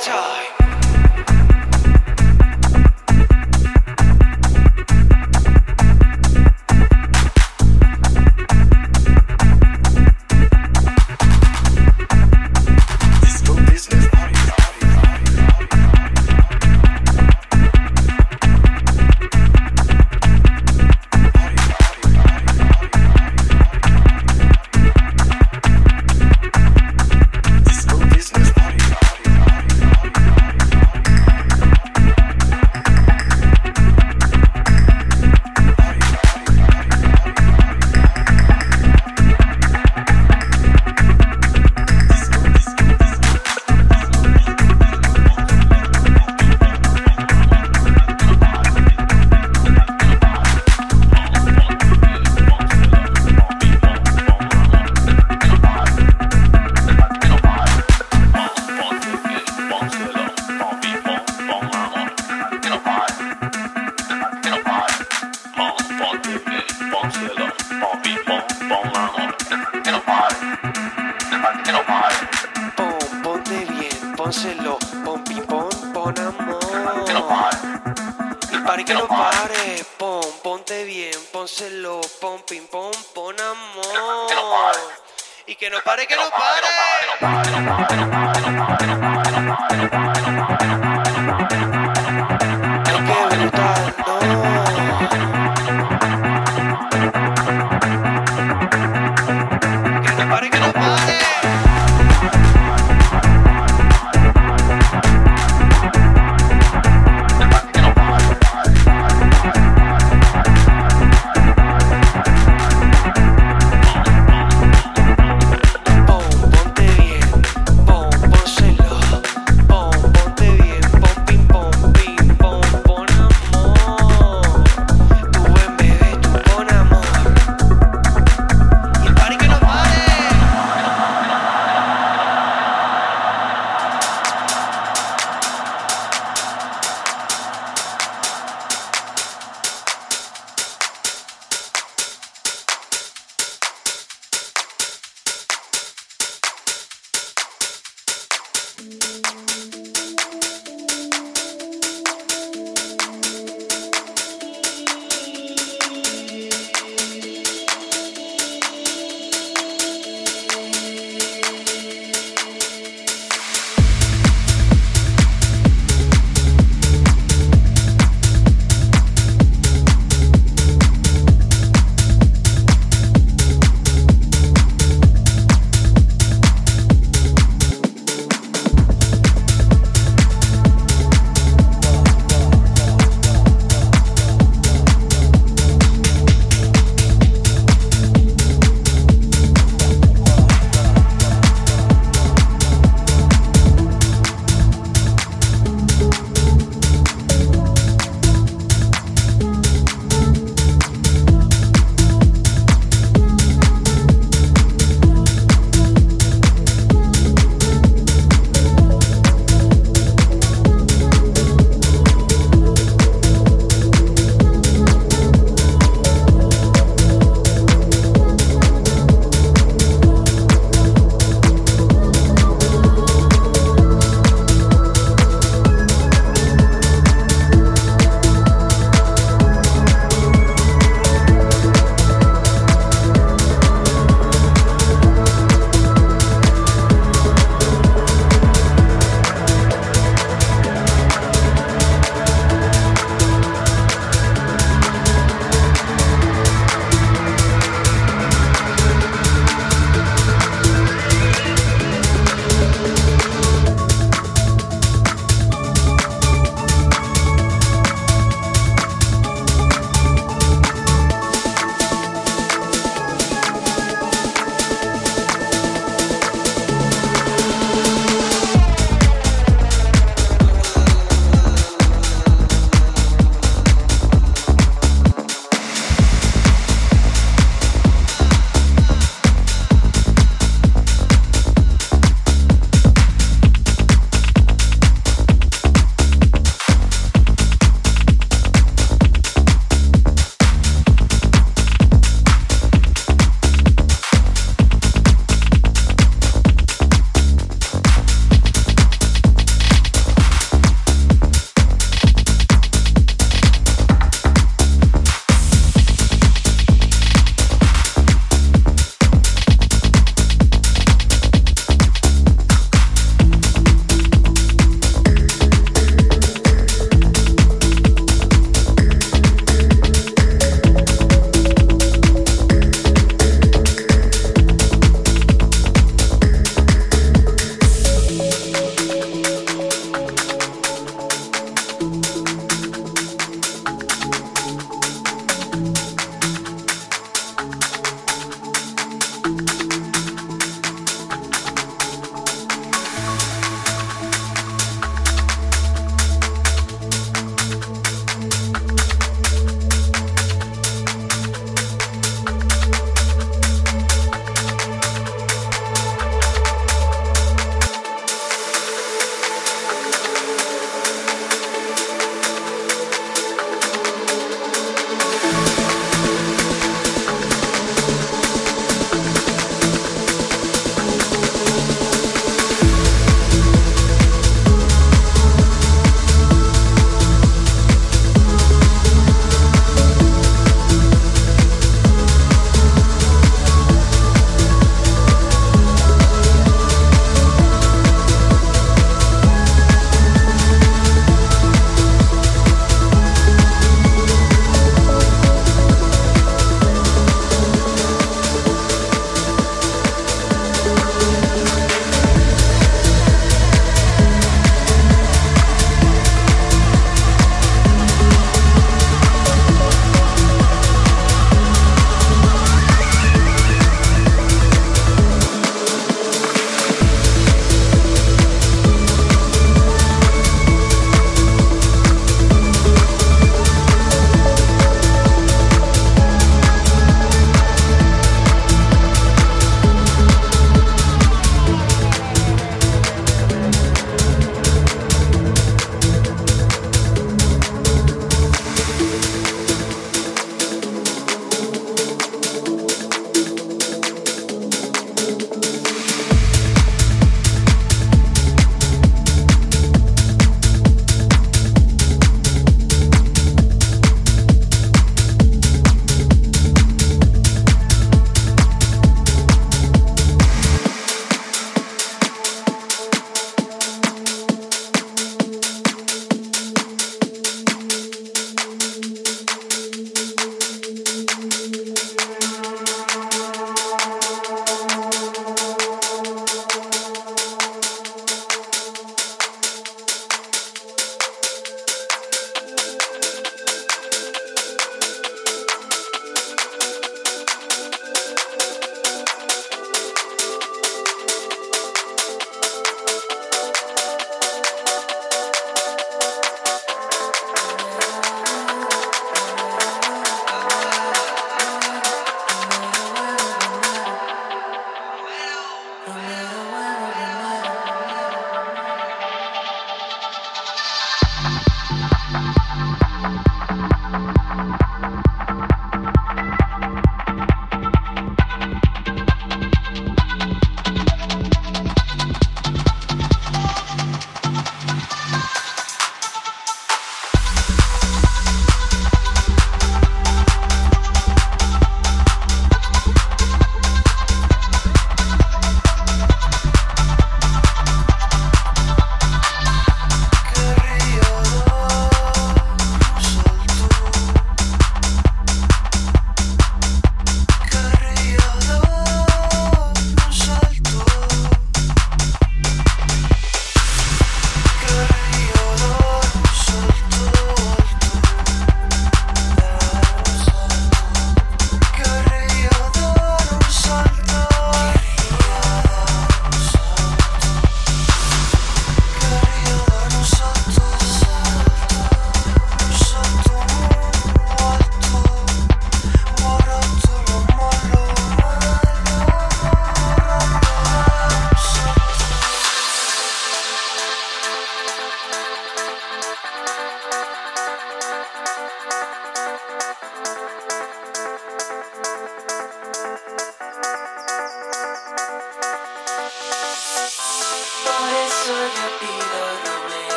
Time.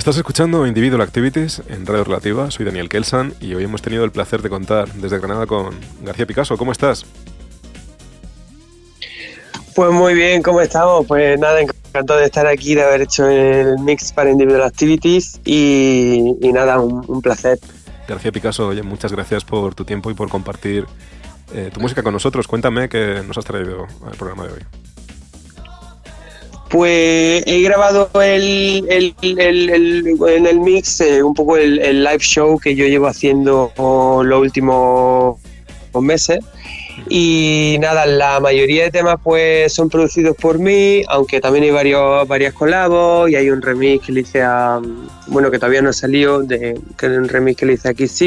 Estás escuchando Individual Activities en Radio Relativa, soy Daniel Kelsan y hoy hemos tenido el placer de contar desde Granada con García Picasso. ¿Cómo estás? Pues muy bien, ¿cómo estamos? Pues nada, encantado de estar aquí, de haber hecho el mix para Individual Activities y, y nada, un, un, placer. García Picasso, oye, muchas gracias por tu tiempo y por compartir eh, tu música con nosotros. Cuéntame qué nos has traído al programa de hoy. Pues he grabado el, el, el, en el mix eh, un poco el, live show que yo llevo haciendo los últimos meses. Y nada, la mayoría de temas pues son producidos por mí, aunque también hay varios, varias colabos y hay un remix que le hice a, bueno, que todavía no salió, de, que es un remix que le hice a Kiss.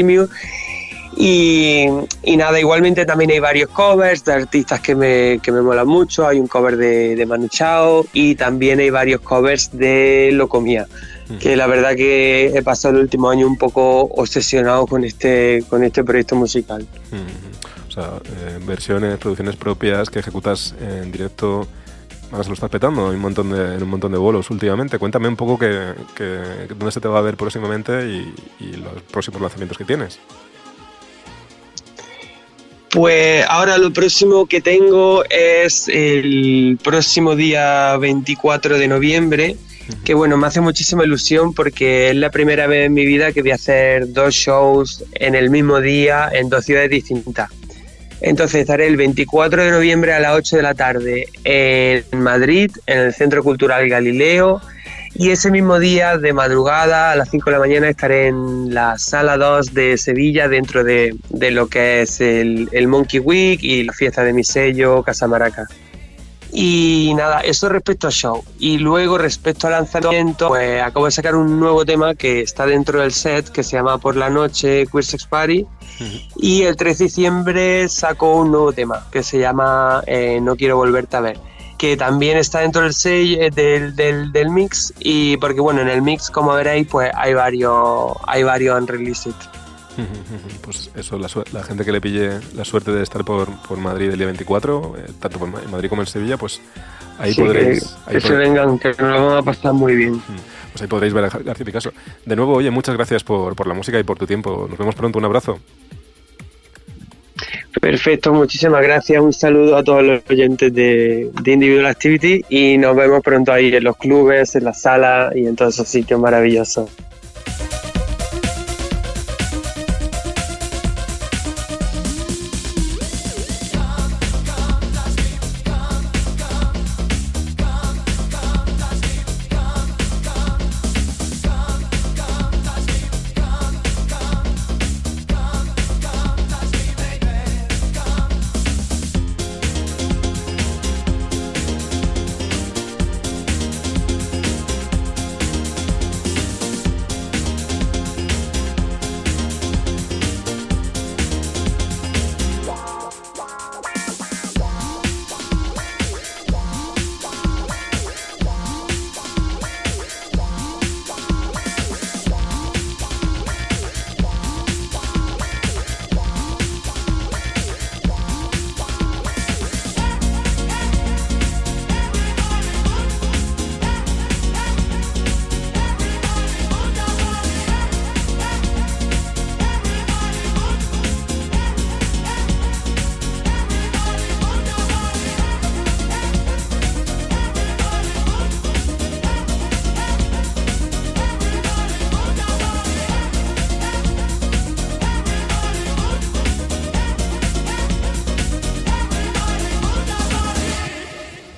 Y, y, nada, igualmente también hay varios covers de artistas que me, que me molan mucho. Hay un cover de, de Manu Chao y también hay varios covers de Locomía. -huh. Que la verdad que he pasado el último año un poco obsesionado con este, con este proyecto musical. -huh. O sea, eh, versiones, producciones propias que ejecutas en directo. Ahora se lo estás petando en un montón de, en un montón de bolos últimamente. Cuéntame un poco que, que, dónde se te va a ver próximamente y, y los próximos lanzamientos que tienes. Pues ahora lo próximo que tengo es el próximo día 24 de noviembre, que bueno, me hace muchísima ilusión porque es la primera vez en mi vida que voy a hacer dos shows en el mismo día en dos ciudades distintas. Entonces estaré el 24 de noviembre a las 8 de la tarde en Madrid, en el Centro Cultural Galileo, y ese mismo día, de madrugada, a las 5 de la mañana, estaré en la sala 2 de Sevilla, dentro de, de lo que es el, el, Monkey Week y la fiesta de mi sello, Casa Maraca. Y nada, eso respecto al show. Y luego, respecto al lanzamiento, pues acabo de sacar un nuevo tema que está dentro del set, que se llama Por la Noche Queer Sex Party. Uh -huh. Y el 3 de diciembre saco un nuevo tema que se llama eh, No Quiero Volverte a Ver que también está dentro del, sello, del, del, del, mix. Y porque bueno en el mix como veréis pues hay varios hay varios unreleased. Pues eso la, la, gente que le pille la suerte de estar por, por Madrid el día 24 eh, tanto por Madrid como en Sevilla pues ahí sí, podréis que, ahí que se vengan que nos lo van a pasar muy bien. Pues ahí podréis ver a García Picasso. De nuevo oye muchas gracias por, por la música y por tu tiempo. Nos vemos pronto. Un abrazo Perfecto, muchísimas gracias. Un saludo a todos los oyentes de, de, Individual Activity y nos vemos pronto ahí en los clubes, en las salas y en todos esos sitios maravillosos.